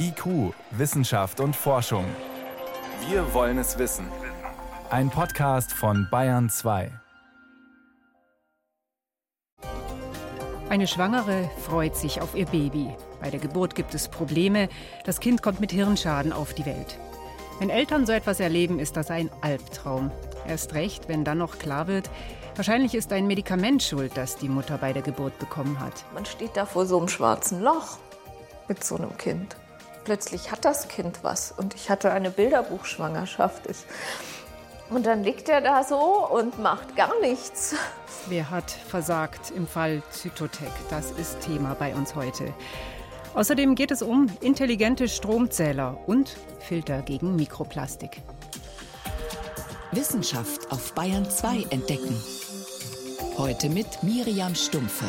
IQ, Wissenschaft und Forschung. Wir wollen es wissen. Ein Podcast von Bayern 2. Eine Schwangere freut sich auf ihr Baby. Bei der Geburt gibt es Probleme. Das Kind kommt mit Hirnschaden auf die Welt. Wenn Eltern so etwas erleben, ist das ein Albtraum. Erst recht, wenn dann noch klar wird, wahrscheinlich ist ein Medikament schuld, das die Mutter bei der Geburt bekommen hat. Man steht da vor so einem schwarzen Loch mit so einem Kind. Plötzlich hat das Kind was und ich hatte eine Bilderbuchschwangerschaft. Und dann liegt er da so und macht gar nichts. Wer hat versagt im Fall Zytotec? Das ist Thema bei uns heute. Außerdem geht es um intelligente Stromzähler und Filter gegen Mikroplastik. Wissenschaft auf Bayern 2 entdecken. Heute mit Miriam Stumpfe.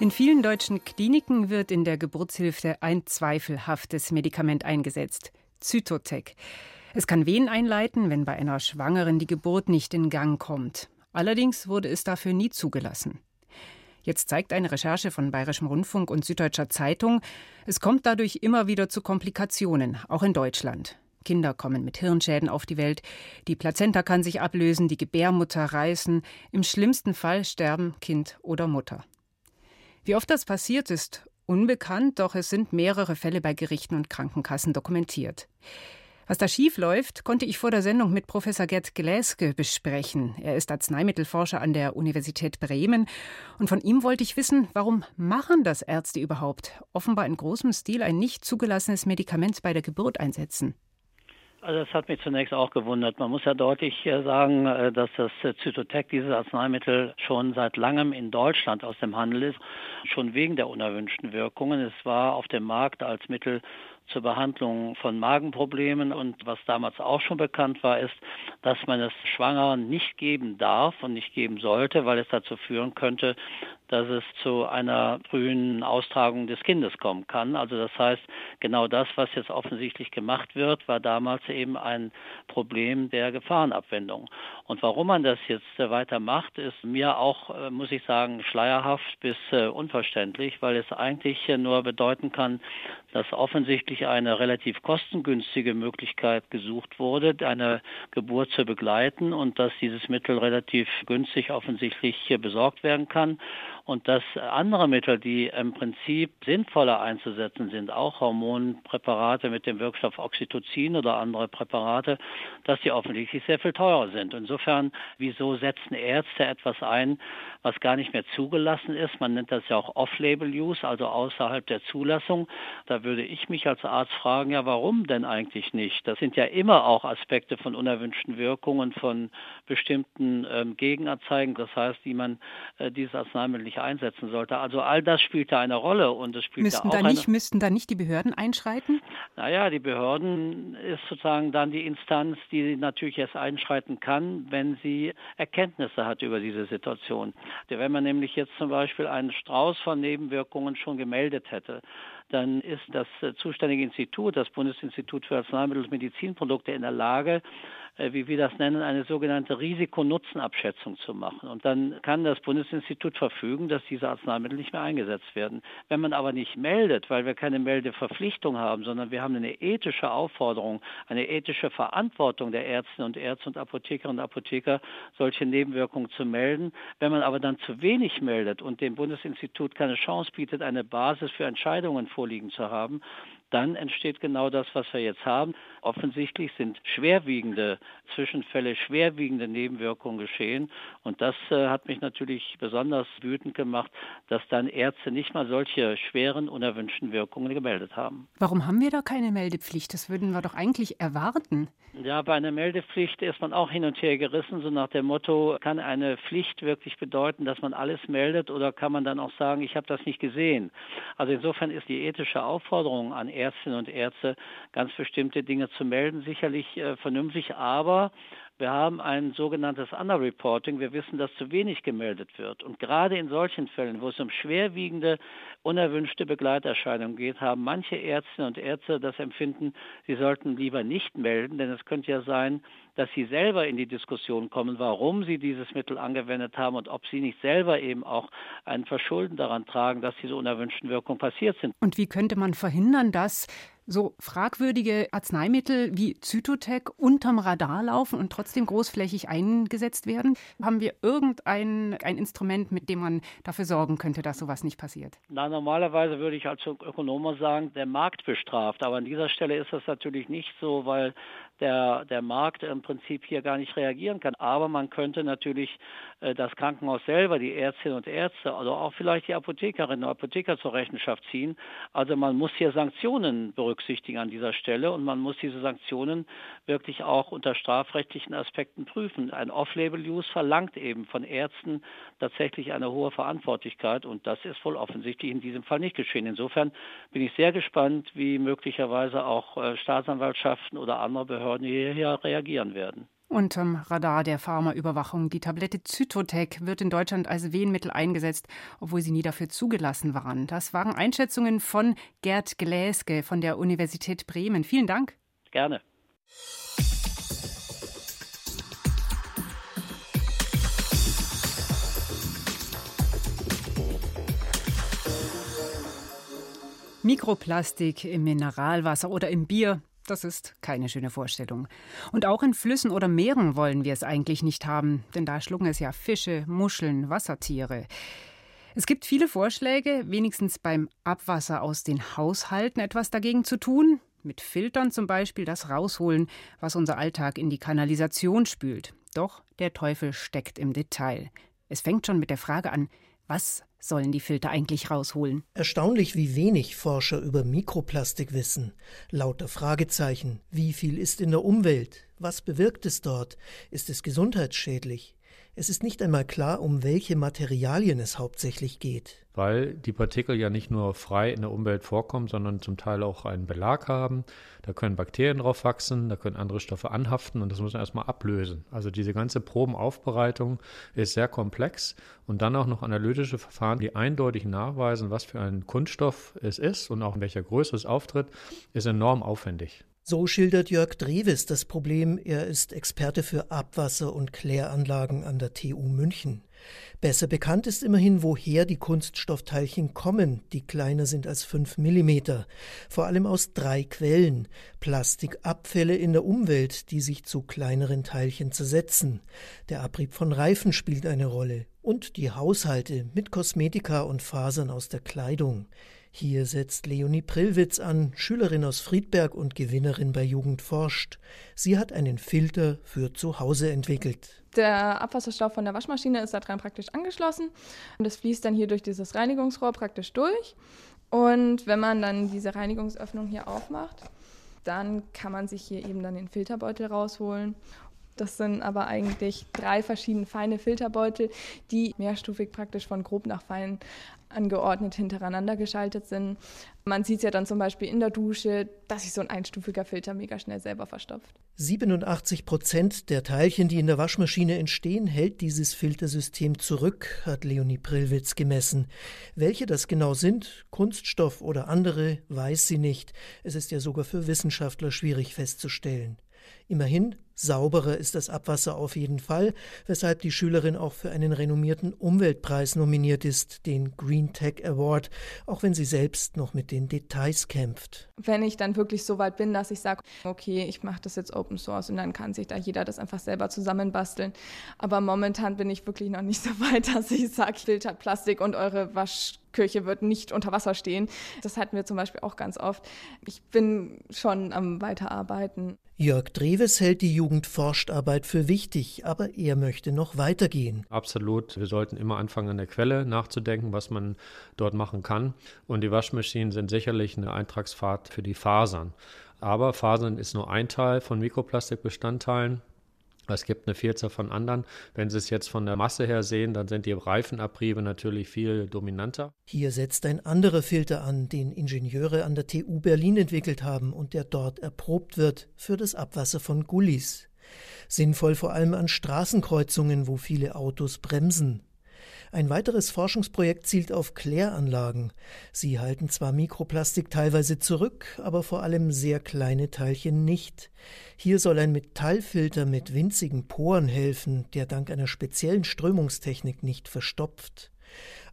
In vielen deutschen Kliniken wird in der Geburtshilfe ein zweifelhaftes Medikament eingesetzt, Zytotec. Es kann Wehen einleiten, wenn bei einer Schwangeren die Geburt nicht in Gang kommt. Allerdings wurde es dafür nie zugelassen. Jetzt zeigt eine Recherche von Bayerischem Rundfunk und Süddeutscher Zeitung, es kommt dadurch immer wieder zu Komplikationen, auch in Deutschland. Kinder kommen mit Hirnschäden auf die Welt, die Plazenta kann sich ablösen, die Gebärmutter reißen, im schlimmsten Fall sterben Kind oder Mutter. Wie oft das passiert ist, unbekannt, doch es sind mehrere Fälle bei Gerichten und Krankenkassen dokumentiert. Was da schief läuft, konnte ich vor der Sendung mit Professor Gerd Gläske besprechen. Er ist Arzneimittelforscher an der Universität Bremen und von ihm wollte ich wissen, warum machen das Ärzte überhaupt? Offenbar in großem Stil ein nicht zugelassenes Medikament bei der Geburt einsetzen. Also das hat mich zunächst auch gewundert. Man muss ja deutlich äh, sagen, äh, dass das Zytotec, dieses Arzneimittel, schon seit langem in Deutschland aus dem Handel ist, schon wegen der unerwünschten Wirkungen. Es war auf dem Markt als Mittel zur Behandlung von Magenproblemen. Und was damals auch schon bekannt war, ist, dass man es Schwangeren nicht geben darf und nicht geben sollte, weil es dazu führen könnte, dass es zu einer frühen Austragung des Kindes kommen kann. Also das heißt, genau das, was jetzt offensichtlich gemacht wird, war damals eben ein Problem der Gefahrenabwendung. Und warum man das jetzt weiter macht, ist mir auch, äh, muss ich sagen, schleierhaft bis äh, unverständlich, weil es eigentlich nur bedeuten kann, dass offensichtlich eine relativ kostengünstige Möglichkeit gesucht wurde, eine Geburt zu begleiten und dass dieses Mittel relativ günstig offensichtlich besorgt werden kann und dass andere Mittel, die im Prinzip sinnvoller einzusetzen sind, auch Hormonpräparate mit dem Wirkstoff Oxytocin oder andere Präparate, dass die offensichtlich sehr viel teurer sind. Insofern, wieso setzen Ärzte etwas ein, was gar nicht mehr zugelassen ist? Man nennt das ja auch Off-Label-Use, also außerhalb der Zulassung. Da würde ich mich als Arzt fragen, ja, warum denn eigentlich nicht? Das sind ja immer auch Aspekte von unerwünschten Wirkungen, von bestimmten ähm, Gegenanzeigen, das heißt, wie man äh, dieses Arzneimittel nicht einsetzen sollte. Also all das spielt da eine Rolle und es spielt müssten auch da nicht, eine, Müssten da nicht die Behörden einschreiten? Naja, die Behörden ist sozusagen dann die Instanz, die natürlich erst einschreiten kann, wenn sie Erkenntnisse hat über diese Situation. Wenn man nämlich jetzt zum Beispiel einen Strauß von Nebenwirkungen schon gemeldet hätte, dann ist das äh, zuständige Institut, das Bundesinstitut für Arzneimittel und Medizinprodukte, in der Lage, wie wir das nennen, eine sogenannte Risiko-Nutzen-Abschätzung zu machen. Und dann kann das Bundesinstitut verfügen, dass diese Arzneimittel nicht mehr eingesetzt werden. Wenn man aber nicht meldet, weil wir keine Meldeverpflichtung haben, sondern wir haben eine ethische Aufforderung, eine ethische Verantwortung der Ärzte und Ärzte und Apothekerinnen und Apotheker, solche Nebenwirkungen zu melden. Wenn man aber dann zu wenig meldet und dem Bundesinstitut keine Chance bietet, eine Basis für Entscheidungen vorliegen zu haben, dann entsteht genau das, was wir jetzt haben. Offensichtlich sind schwerwiegende Zwischenfälle, schwerwiegende Nebenwirkungen geschehen. Und das äh, hat mich natürlich besonders wütend gemacht, dass dann Ärzte nicht mal solche schweren, unerwünschten Wirkungen gemeldet haben. Warum haben wir da keine Meldepflicht? Das würden wir doch eigentlich erwarten. Ja, bei einer Meldepflicht ist man auch hin und her gerissen, so nach dem Motto, kann eine Pflicht wirklich bedeuten, dass man alles meldet oder kann man dann auch sagen, ich habe das nicht gesehen? Also insofern ist die ethische Aufforderung an Ärztinnen und Ärzte, ganz bestimmte Dinge zu melden, sicherlich äh, vernünftig, aber Wir haben ein sogenanntes Underreporting. Wir wissen, dass zu wenig gemeldet wird. Und gerade in solchen Fällen, wo es um schwerwiegende, unerwünschte Begleiterscheinungen geht, haben manche Ärztinnen und Ärzte das Empfinden, sie sollten lieber nicht melden, denn es könnte ja sein, dass sie selber in die Diskussion kommen, warum sie dieses Mittel angewendet haben und ob sie nicht selber eben auch ein Verschulden daran tragen, dass diese unerwünschten Wirkungen passiert sind. Und wie könnte man verhindern, dass so fragwürdige Arzneimittel wie Zytotec unterm Radar laufen und trotzdem großflächig eingesetzt werden? Haben wir irgendein ein Instrument, mit dem man dafür sorgen könnte, dass sowas nicht passiert? Na, normalerweise würde ich als Ökonom sagen, der Markt bestraft. Aber an dieser Stelle ist das natürlich nicht so, weil der, der Markt im Prinzip hier gar nicht reagieren kann. Aber man könnte natürlich äh, das Krankenhaus selber, die Ärztinnen und Ärzte, also auch vielleicht die Apothekerinnen und Apotheker zur Rechenschaft ziehen. Also man muss hier Sanktionen berücksichtigen an dieser Stelle und man muss diese Sanktionen wirklich auch unter strafrechtlichen Aspekten prüfen. Ein Off-Label-Use verlangt eben von Ärzten tatsächlich eine hohe Verantwortlichkeit und das ist wohl offensichtlich in diesem Fall nicht geschehen. Insofern bin ich sehr gespannt, wie möglicherweise auch äh, Staatsanwaltschaften oder andere Behörden hier reagieren werden. Unterm Radar der Pharmaüberwachung. Die Tablette Zytotec wird in Deutschland als Wehenmittel eingesetzt, obwohl sie nie dafür zugelassen waren. Das waren Einschätzungen von Gerd Gläske von der Universität Bremen. Vielen Dank. Gerne. Mikroplastik im Mineralwasser oder im Bier, das ist keine schöne Vorstellung. Und auch in Flüssen oder Meeren wollen wir es eigentlich nicht haben, denn da schlucken es ja Fische, Muscheln, Wassertiere. Es gibt viele Vorschläge, wenigstens beim Abwasser aus den Haushalten etwas dagegen zu tun. Mit Filtern zum Beispiel das rausholen, was unser Alltag in die Kanalisation spült. Doch der Teufel steckt im Detail. Es fängt schon mit der Frage an, was sollen die Filter eigentlich rausholen? Erstaunlich, wie wenig Forscher über Mikroplastik wissen. Lauter Fragezeichen. Wie viel ist in der Umwelt? Was bewirkt es dort? Ist es gesundheitsschädlich? Es ist nicht einmal klar, um welche Materialien es hauptsächlich geht. Weil die Partikel ja nicht nur frei in der Umwelt vorkommen, sondern zum Teil auch einen Belag haben. Da können Bakterien drauf wachsen, da können andere Stoffe anhaften und das muss man erstmal ablösen. Also diese ganze Probenaufbereitung ist sehr komplex und dann auch noch analytische Verfahren, die eindeutig nachweisen, was für ein Kunststoff es ist und auch in welcher Größe es auftritt, ist enorm aufwendig. So schildert Jörg Drewes das Problem. Er ist Experte für Abwasser- und Kläranlagen an der TU München. Besser bekannt ist immerhin, woher die Kunststoffteilchen kommen, die kleiner sind als 5 mm. Vor allem aus drei Quellen. Plastikabfälle in der Umwelt, die sich zu kleineren Teilchen zersetzen. Der Abrieb von Reifen spielt eine Rolle. Und die Haushalte mit Kosmetika und Fasern aus der Kleidung. Hier setzt Leonie Prillwitz an, Schülerin aus Friedberg und Gewinnerin bei Jugend forscht. Sie hat einen Filter für zu Hause entwickelt. Der Abwasserstoff von der Waschmaschine ist daran praktisch angeschlossen und es fließt dann hier durch dieses Reinigungsrohr praktisch durch. Und wenn man dann diese Reinigungsöffnung hier aufmacht, dann kann man sich hier eben dann den Filterbeutel rausholen das sind aber eigentlich drei verschiedene feine Filterbeutel, die mehrstufig praktisch von grob nach fein angeordnet hintereinander geschaltet sind. Man sieht es ja dann zum Beispiel in der Dusche, dass sich so ein einstufiger Filter mega schnell selber verstopft. 87 Prozent der Teilchen, die in der Waschmaschine entstehen, hält dieses Filtersystem zurück, hat Leonie Prillwitz gemessen. Welche das genau sind, Kunststoff oder andere, weiß sie nicht. Es ist ja sogar für Wissenschaftler schwierig festzustellen. Immerhin, sauberer ist das Abwasser auf jeden Fall, weshalb die Schülerin auch für einen renommierten Umweltpreis nominiert ist, den Green Tech Award, auch wenn sie selbst noch mit den Details kämpft. Wenn ich dann wirklich so weit bin, dass ich sage, okay, ich mache das jetzt Open Source und dann kann sich da jeder das einfach selber zusammenbasteln. Aber momentan bin ich wirklich noch nicht so weit, dass ich sage, filtert Plastik und eure Waschkirche wird nicht unter Wasser stehen. Das hatten wir zum Beispiel auch ganz oft. Ich bin schon am Weiterarbeiten. Jörg Dreves hält die Jugendforscharbeit für wichtig, aber er möchte noch weitergehen. Absolut. Wir sollten immer anfangen, an der Quelle nachzudenken, was man dort machen kann. Und die Waschmaschinen sind sicherlich eine Eintragsfahrt für die Fasern. Aber Fasern ist nur ein Teil von Mikroplastikbestandteilen. Es gibt eine Vielzahl von anderen. Wenn Sie es jetzt von der Masse her sehen, dann sind die Reifenabriebe natürlich viel dominanter. Hier setzt ein anderer Filter an, den Ingenieure an der TU Berlin entwickelt haben und der dort erprobt wird für das Abwasser von Gullis. Sinnvoll vor allem an Straßenkreuzungen, wo viele Autos bremsen. Ein weiteres Forschungsprojekt zielt auf Kläranlagen. Sie halten zwar Mikroplastik teilweise zurück, aber vor allem sehr kleine Teilchen nicht. Hier soll ein Metallfilter mit winzigen Poren helfen, der dank einer speziellen Strömungstechnik nicht verstopft.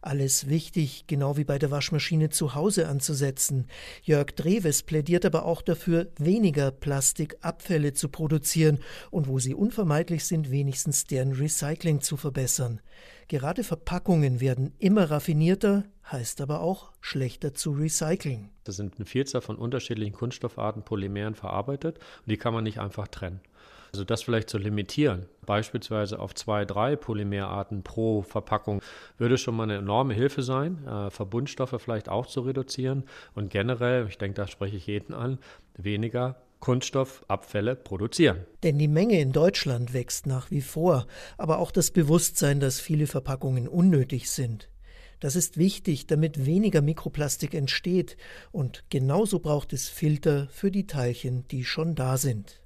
Alles wichtig, genau wie bei der Waschmaschine zu Hause anzusetzen. Jörg Dreves plädiert aber auch dafür, weniger Plastikabfälle zu produzieren und wo sie unvermeidlich sind, wenigstens deren Recycling zu verbessern. Gerade Verpackungen werden immer raffinierter, heißt aber auch schlechter zu recyceln. Das sind eine Vielzahl von unterschiedlichen Kunststoffarten, Polymeren verarbeitet und die kann man nicht einfach trennen. Also das vielleicht zu limitieren, beispielsweise auf zwei, drei Polymerarten pro Verpackung, würde schon mal eine enorme Hilfe sein, äh, Verbundstoffe vielleicht auch zu reduzieren und generell, ich denke, da spreche ich jeden an, weniger Kunststoffabfälle produzieren. Denn die Menge in Deutschland wächst nach wie vor, aber auch das Bewusstsein, dass viele Verpackungen unnötig sind. Das ist wichtig, damit weniger Mikroplastik entsteht, und genauso braucht es Filter für die Teilchen, die schon da sind.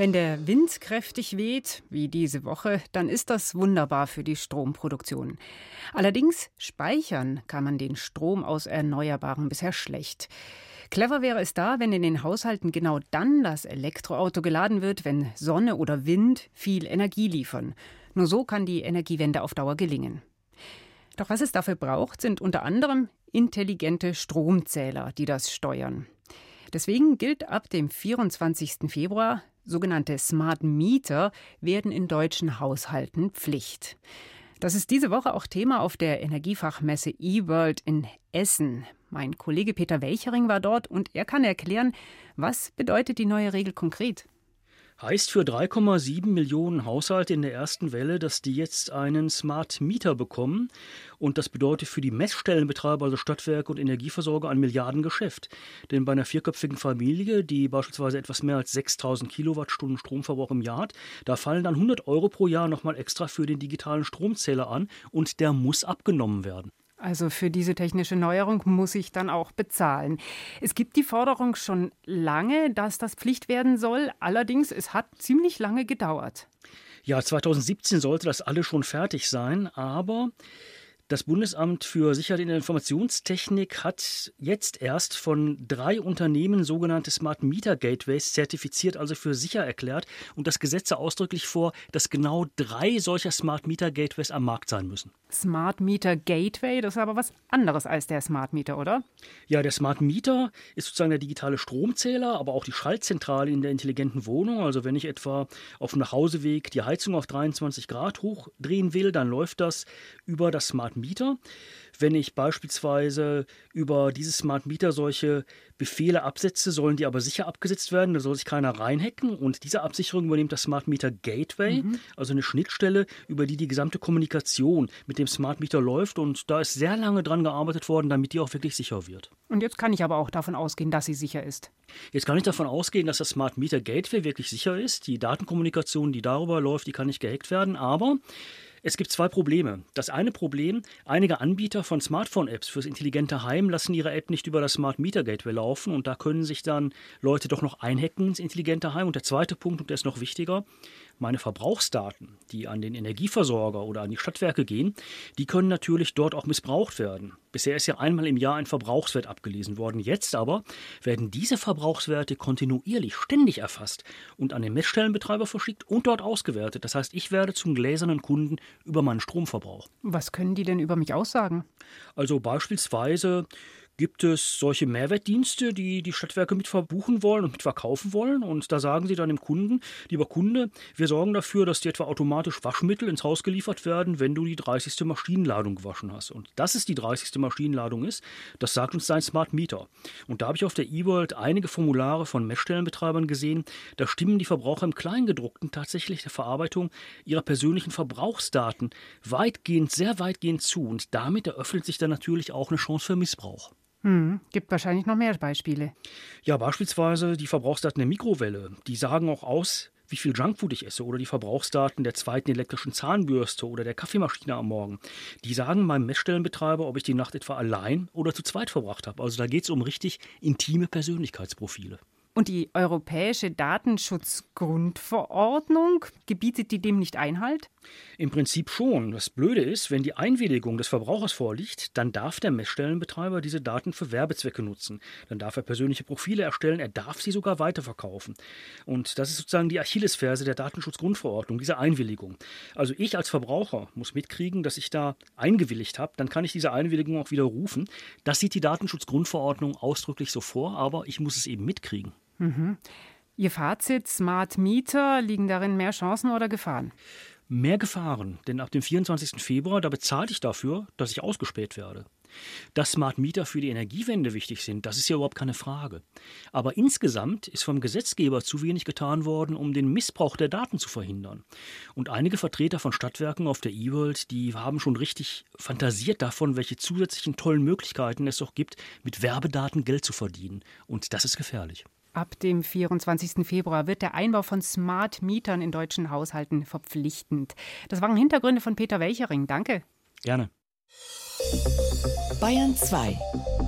Wenn der Wind kräftig weht, wie diese Woche, dann ist das wunderbar für die Stromproduktion. Allerdings speichern kann man den Strom aus Erneuerbaren bisher schlecht. Clever wäre es da, wenn in den Haushalten genau dann das Elektroauto geladen wird, wenn Sonne oder Wind viel Energie liefern. Nur so kann die Energiewende auf Dauer gelingen. Doch was es dafür braucht, sind unter anderem intelligente Stromzähler, die das steuern. Deswegen gilt ab dem 24. Februar Sogenannte Smart Meter werden in deutschen Haushalten Pflicht. Das ist diese Woche auch Thema auf der Energiefachmesse eWorld in Essen. Mein Kollege Peter Welchering war dort und er kann erklären, was bedeutet die neue Regel konkret. Heißt für 3,7 Millionen Haushalte in der ersten Welle, dass die jetzt einen Smart Meter bekommen. Und das bedeutet für die Messstellenbetreiber, also Stadtwerke und Energieversorger, ein Milliardengeschäft. Denn bei einer vierköpfigen Familie, die beispielsweise etwas mehr als 6000 Kilowattstunden Stromverbrauch im Jahr hat, da fallen dann 100 Euro pro Jahr nochmal extra für den digitalen Stromzähler an und der muss abgenommen werden. Also für diese technische Neuerung muss ich dann auch bezahlen. Es gibt die Forderung schon lange, dass das Pflicht werden soll. Allerdings, es hat ziemlich lange gedauert. Ja, 2017 sollte das alles schon fertig sein, aber das Bundesamt für Sicherheit in der Informationstechnik hat jetzt erst von drei Unternehmen sogenannte Smart Meter Gateways zertifiziert, also für sicher erklärt. Und das Gesetz sah ausdrücklich vor, dass genau drei solcher Smart Meter Gateways am Markt sein müssen. Smart Meter Gateway, das ist aber was anderes als der Smart Meter, oder? Ja, der Smart Meter ist sozusagen der digitale Stromzähler, aber auch die Schaltzentrale in der intelligenten Wohnung. Also wenn ich etwa auf dem Nachhauseweg die Heizung auf 23 Grad hochdrehen will, dann läuft das über das Smart Meter. Wenn ich beispielsweise über dieses Smart Meter solche Befehle absetze, sollen die aber sicher abgesetzt werden. Da soll sich keiner reinhacken. Und diese Absicherung übernimmt das Smart Meter Gateway, mhm. also eine Schnittstelle, über die die gesamte Kommunikation mit dem Smart Meter läuft. Und da ist sehr lange dran gearbeitet worden, damit die auch wirklich sicher wird. Und jetzt kann ich aber auch davon ausgehen, dass sie sicher ist. Jetzt kann ich davon ausgehen, dass das Smart Meter Gateway wirklich sicher ist. Die Datenkommunikation, die darüber läuft, die kann nicht gehackt werden. Aber es gibt zwei Probleme. Das eine Problem, einige Anbieter von Smartphone-Apps fürs intelligente Heim lassen ihre App nicht über das Smart Meter Gateway laufen und da können sich dann Leute doch noch einhacken ins intelligente Heim. Und der zweite Punkt, und der ist noch wichtiger, meine Verbrauchsdaten, die an den Energieversorger oder an die Stadtwerke gehen, die können natürlich dort auch missbraucht werden. Bisher ist ja einmal im Jahr ein Verbrauchswert abgelesen worden. Jetzt aber werden diese Verbrauchswerte kontinuierlich, ständig erfasst und an den Messstellenbetreiber verschickt und dort ausgewertet. Das heißt, ich werde zum gläsernen Kunden über meinen Stromverbrauch. Was können die denn über mich aussagen? Also beispielsweise gibt es solche Mehrwertdienste, die die Stadtwerke mit verbuchen wollen und mit verkaufen wollen. Und da sagen sie dann dem Kunden, lieber Kunde, wir sorgen dafür, dass dir etwa automatisch Waschmittel ins Haus geliefert werden, wenn du die 30. Maschinenladung gewaschen hast. Und dass es die 30. Maschinenladung ist, das sagt uns dein Smart Meter. Und da habe ich auf der eWorld einige Formulare von Messstellenbetreibern gesehen. Da stimmen die Verbraucher im Kleingedruckten tatsächlich der Verarbeitung ihrer persönlichen Verbrauchsdaten weitgehend, sehr weitgehend zu. Und damit eröffnet sich dann natürlich auch eine Chance für Missbrauch. Hm, gibt wahrscheinlich noch mehr Beispiele. Ja, beispielsweise die Verbrauchsdaten der Mikrowelle. Die sagen auch aus, wie viel Junkfood ich esse oder die Verbrauchsdaten der zweiten elektrischen Zahnbürste oder der Kaffeemaschine am Morgen. Die sagen meinem Messstellenbetreiber, ob ich die Nacht etwa allein oder zu zweit verbracht habe. Also da geht es um richtig intime Persönlichkeitsprofile. Und die Europäische Datenschutzgrundverordnung, gebietet die dem nicht Einhalt? Im Prinzip schon. Das Blöde ist, wenn die Einwilligung des Verbrauchers vorliegt, dann darf der Messstellenbetreiber diese Daten für Werbezwecke nutzen. Dann darf er persönliche Profile erstellen, er darf sie sogar weiterverkaufen. Und das ist sozusagen die Achillesferse der Datenschutzgrundverordnung, diese Einwilligung. Also ich als Verbraucher muss mitkriegen, dass ich da eingewilligt habe, dann kann ich diese Einwilligung auch widerrufen. Das sieht die Datenschutzgrundverordnung ausdrücklich so vor, aber ich muss es eben mitkriegen. Mhm. Ihr Fazit, Smart Meter, liegen darin mehr Chancen oder Gefahren? Mehr Gefahren, denn ab dem 24. Februar, da bezahle ich dafür, dass ich ausgespäht werde. Dass Smart Meter für die Energiewende wichtig sind, das ist ja überhaupt keine Frage. Aber insgesamt ist vom Gesetzgeber zu wenig getan worden, um den Missbrauch der Daten zu verhindern. Und einige Vertreter von Stadtwerken auf der E-World, die haben schon richtig fantasiert davon, welche zusätzlichen tollen Möglichkeiten es auch gibt, mit Werbedaten Geld zu verdienen. Und das ist gefährlich. Ab dem 24. Februar wird der Einbau von Smart Mietern in deutschen Haushalten verpflichtend. Das waren Hintergründe von Peter Welchering. Danke. Gerne. Bayern 2.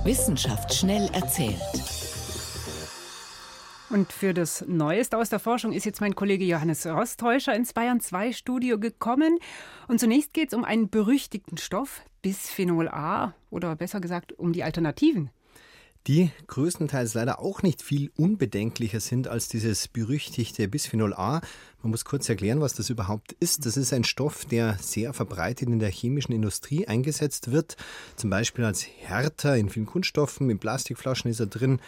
Wissenschaft schnell erzählt. Und für das Neueste aus der Forschung ist jetzt mein Kollege Johannes Rostäuscher ins Bayern 2 Studio gekommen. Und zunächst geht es um einen berüchtigten Stoff, Bisphenol A, oder besser gesagt um die Alternativen die größtenteils leider auch nicht viel unbedenklicher sind als dieses berüchtigte Bisphenol A. Man muss kurz erklären, was das überhaupt ist. Das ist ein Stoff, der sehr verbreitet in der chemischen Industrie eingesetzt wird, zum Beispiel als Härter in vielen Kunststoffen, in Plastikflaschen ist er drin.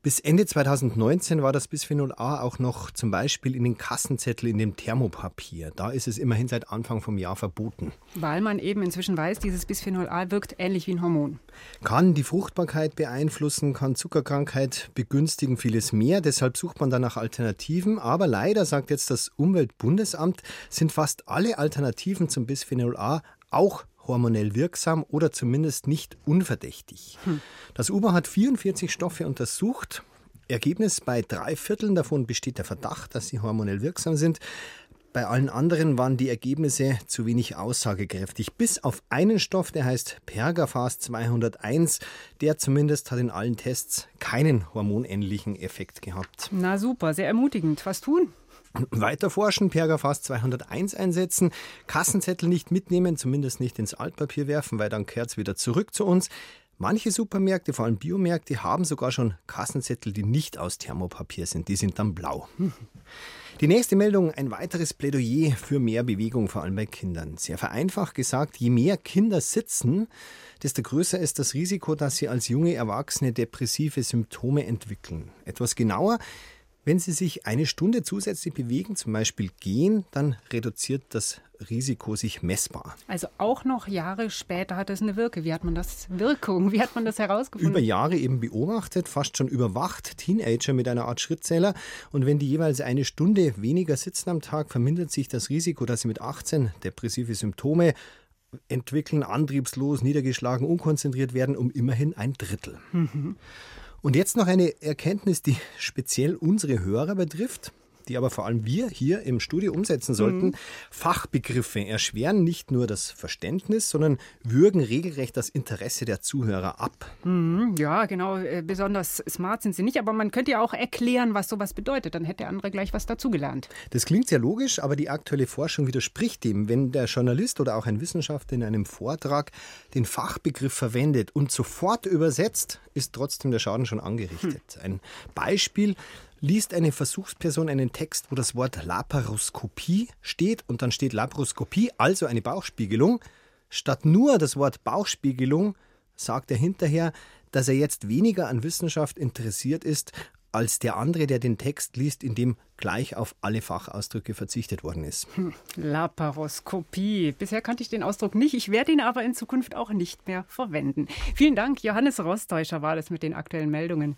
Bis Ende 2019 war das Bisphenol A auch noch zum Beispiel in den Kassenzettel in dem Thermopapier. Da ist es immerhin seit Anfang vom Jahr verboten. Weil man eben inzwischen weiß, dieses Bisphenol A wirkt ähnlich wie ein Hormon. Kann die Fruchtbarkeit beeinflussen, kann Zuckerkrankheit begünstigen, vieles mehr. Deshalb sucht man dann nach Alternativen. Aber leider, sagt jetzt das Umweltbundesamt, sind fast alle Alternativen zum Bisphenol A auch hormonell wirksam oder zumindest nicht unverdächtig. Hm. Das UBA hat 44 Stoffe untersucht. Ergebnis, bei drei Vierteln davon besteht der Verdacht, dass sie hormonell wirksam sind. Bei allen anderen waren die Ergebnisse zu wenig aussagekräftig. Bis auf einen Stoff, der heißt Pergafas 201. Der zumindest hat in allen Tests keinen hormonähnlichen Effekt gehabt. Na super, sehr ermutigend. Was tun? Weiter forschen, Pergafast 201 einsetzen, Kassenzettel nicht mitnehmen, zumindest nicht ins Altpapier werfen, weil dann kehrt es wieder zurück zu uns. Manche Supermärkte, vor allem Biomärkte, haben sogar schon Kassenzettel, die nicht aus Thermopapier sind. Die sind dann blau. Die nächste Meldung, ein weiteres Plädoyer für mehr Bewegung, vor allem bei Kindern. Sehr vereinfacht gesagt, je mehr Kinder sitzen, desto größer ist das Risiko, dass sie als junge Erwachsene depressive Symptome entwickeln. Etwas genauer, wenn Sie sich eine Stunde zusätzlich bewegen, zum Beispiel gehen, dann reduziert das Risiko sich messbar. Also auch noch Jahre später hat es eine Wirkung. Wie hat man das Wirkung? Wie hat man das herausgefunden? Über Jahre eben beobachtet, fast schon überwacht, Teenager mit einer Art Schrittzähler. Und wenn die jeweils eine Stunde weniger sitzen am Tag, vermindert sich das Risiko, dass sie mit 18 depressive Symptome entwickeln, antriebslos, niedergeschlagen, unkonzentriert werden, um immerhin ein Drittel. Mhm. Und jetzt noch eine Erkenntnis, die speziell unsere Hörer betrifft die aber vor allem wir hier im Studio umsetzen sollten. Mhm. Fachbegriffe erschweren nicht nur das Verständnis, sondern würgen regelrecht das Interesse der Zuhörer ab. Mhm, ja, genau. Äh, besonders smart sind sie nicht, aber man könnte ja auch erklären, was sowas bedeutet. Dann hätte der andere gleich was dazugelernt. Das klingt sehr logisch, aber die aktuelle Forschung widerspricht dem. Wenn der Journalist oder auch ein Wissenschaftler in einem Vortrag den Fachbegriff verwendet und sofort übersetzt, ist trotzdem der Schaden schon angerichtet. Hm. Ein Beispiel liest eine Versuchsperson einen Text, wo das Wort Laparoskopie steht und dann steht Laparoskopie, also eine Bauchspiegelung. Statt nur das Wort Bauchspiegelung sagt er hinterher, dass er jetzt weniger an Wissenschaft interessiert ist als der andere, der den Text liest, in dem gleich auf alle Fachausdrücke verzichtet worden ist. Hm, Laparoskopie. Bisher kannte ich den Ausdruck nicht. Ich werde ihn aber in Zukunft auch nicht mehr verwenden. Vielen Dank. Johannes Rostäuscher war das mit den aktuellen Meldungen.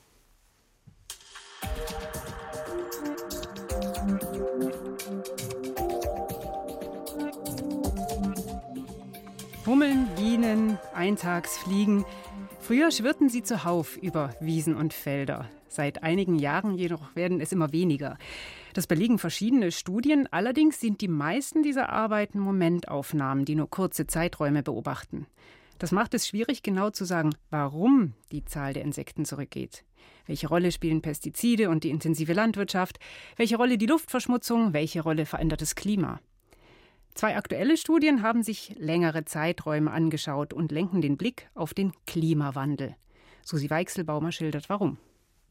Hummeln, Bienen, Eintagsfliegen. Früher schwirrten sie zuhauf über Wiesen und Felder. Seit einigen Jahren jedoch werden es immer weniger. Das belegen verschiedene Studien. Allerdings sind die meisten dieser Arbeiten Momentaufnahmen, die nur kurze Zeiträume beobachten. Das macht es schwierig, genau zu sagen, warum die Zahl der Insekten zurückgeht. Welche Rolle spielen Pestizide und die intensive Landwirtschaft? Welche Rolle die Luftverschmutzung? Welche Rolle verändert das Klima? Zwei aktuelle Studien haben sich längere Zeiträume angeschaut und lenken den Blick auf den Klimawandel. Susi Weichselbaumer schildert warum.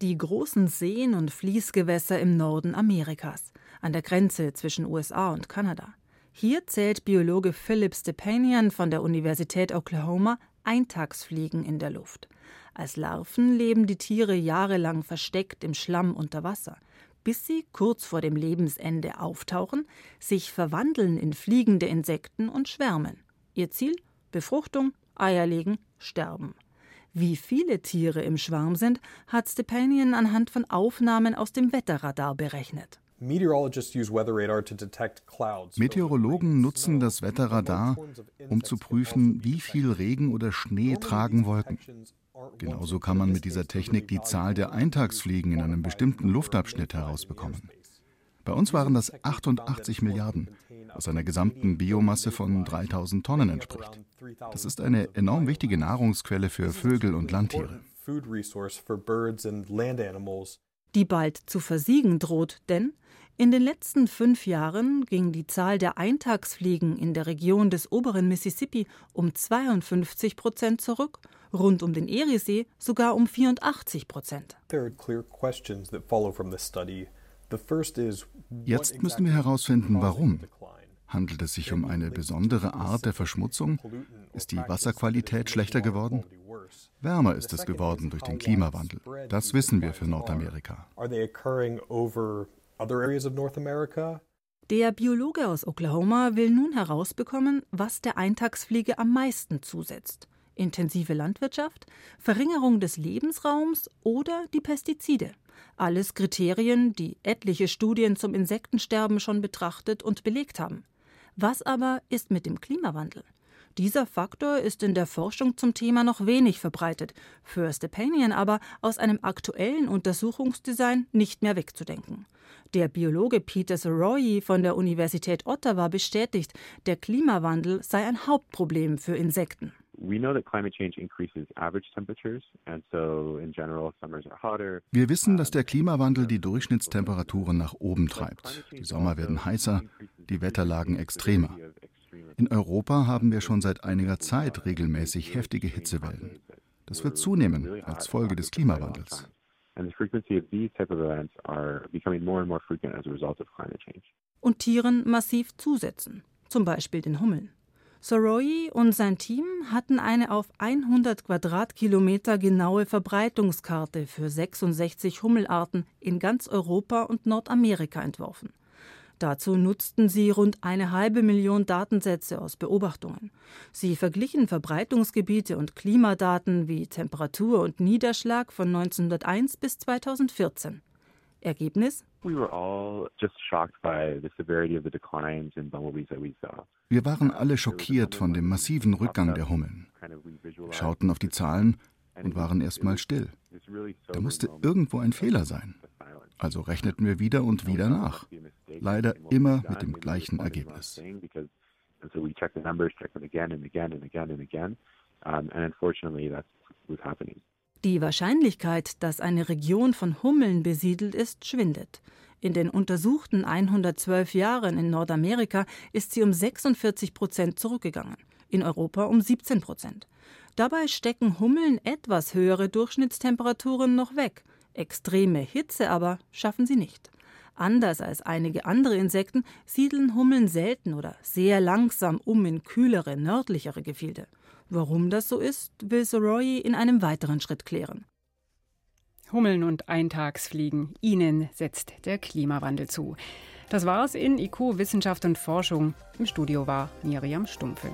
Die großen Seen und Fließgewässer im Norden Amerikas, an der Grenze zwischen USA und Kanada. Hier zählt Biologe Philip Stepanian von der Universität Oklahoma Eintagsfliegen in der Luft. Als Larven leben die Tiere jahrelang versteckt im Schlamm unter Wasser bis sie kurz vor dem Lebensende auftauchen, sich verwandeln in fliegende Insekten und schwärmen. Ihr Ziel? Befruchtung, Eierlegen, Sterben. Wie viele Tiere im Schwarm sind, hat Stepanian anhand von Aufnahmen aus dem Wetterradar berechnet. Meteorologen nutzen das Wetterradar, um zu prüfen, wie viel Regen oder Schnee tragen Wolken. Genauso kann man mit dieser Technik die Zahl der Eintagsfliegen in einem bestimmten Luftabschnitt herausbekommen. Bei uns waren das 88 Milliarden, was einer gesamten Biomasse von 3000 Tonnen entspricht. Das ist eine enorm wichtige Nahrungsquelle für Vögel und Landtiere. Die bald zu versiegen droht, denn in den letzten fünf Jahren ging die Zahl der Eintagsfliegen in der Region des oberen Mississippi um 52 Prozent zurück rund um den Eriesee sogar um 84 Prozent. Jetzt müssen wir herausfinden, warum. Handelt es sich um eine besondere Art der Verschmutzung? Ist die Wasserqualität schlechter geworden? Wärmer ist es geworden durch den Klimawandel. Das wissen wir für Nordamerika. Der Biologe aus Oklahoma will nun herausbekommen, was der Eintagsfliege am meisten zusetzt intensive Landwirtschaft, Verringerung des Lebensraums oder die Pestizide. Alles Kriterien, die etliche Studien zum Insektensterben schon betrachtet und belegt haben. Was aber ist mit dem Klimawandel? Dieser Faktor ist in der Forschung zum Thema noch wenig verbreitet, für Stepanian aber aus einem aktuellen Untersuchungsdesign nicht mehr wegzudenken. Der Biologe Peter Soroyi von der Universität Ottawa bestätigt, der Klimawandel sei ein Hauptproblem für Insekten. Wir wissen, dass der Klimawandel die Durchschnittstemperaturen nach oben treibt. Die Sommer werden heißer, die Wetterlagen extremer. In Europa haben wir schon seit einiger Zeit regelmäßig heftige Hitzewellen. Das wird zunehmen als Folge des Klimawandels. Und Tieren massiv zusetzen, zum Beispiel den Hummeln. Soroyi und sein Team hatten eine auf 100 Quadratkilometer genaue Verbreitungskarte für 66 Hummelarten in ganz Europa und Nordamerika entworfen. Dazu nutzten sie rund eine halbe Million Datensätze aus Beobachtungen. Sie verglichen Verbreitungsgebiete und Klimadaten wie Temperatur und Niederschlag von 1901 bis 2014. Ergebnis? Wir waren alle schockiert von dem massiven Rückgang der Hummeln. Wir schauten auf die Zahlen und waren erstmal still. Da musste irgendwo ein Fehler sein. Also rechneten wir wieder und wieder nach. Leider immer mit dem gleichen Ergebnis. Die Wahrscheinlichkeit, dass eine Region von Hummeln besiedelt ist, schwindet. In den untersuchten 112 Jahren in Nordamerika ist sie um 46 Prozent zurückgegangen, in Europa um 17 Prozent. Dabei stecken Hummeln etwas höhere Durchschnittstemperaturen noch weg. Extreme Hitze aber schaffen sie nicht. Anders als einige andere Insekten siedeln Hummeln selten oder sehr langsam um in kühlere, nördlichere Gefilde. Warum das so ist, will Soroyi in einem weiteren Schritt klären. Hummeln und Eintagsfliegen, ihnen setzt der Klimawandel zu. Das war's in IQ Wissenschaft und Forschung. Im Studio war Miriam Stumpfe.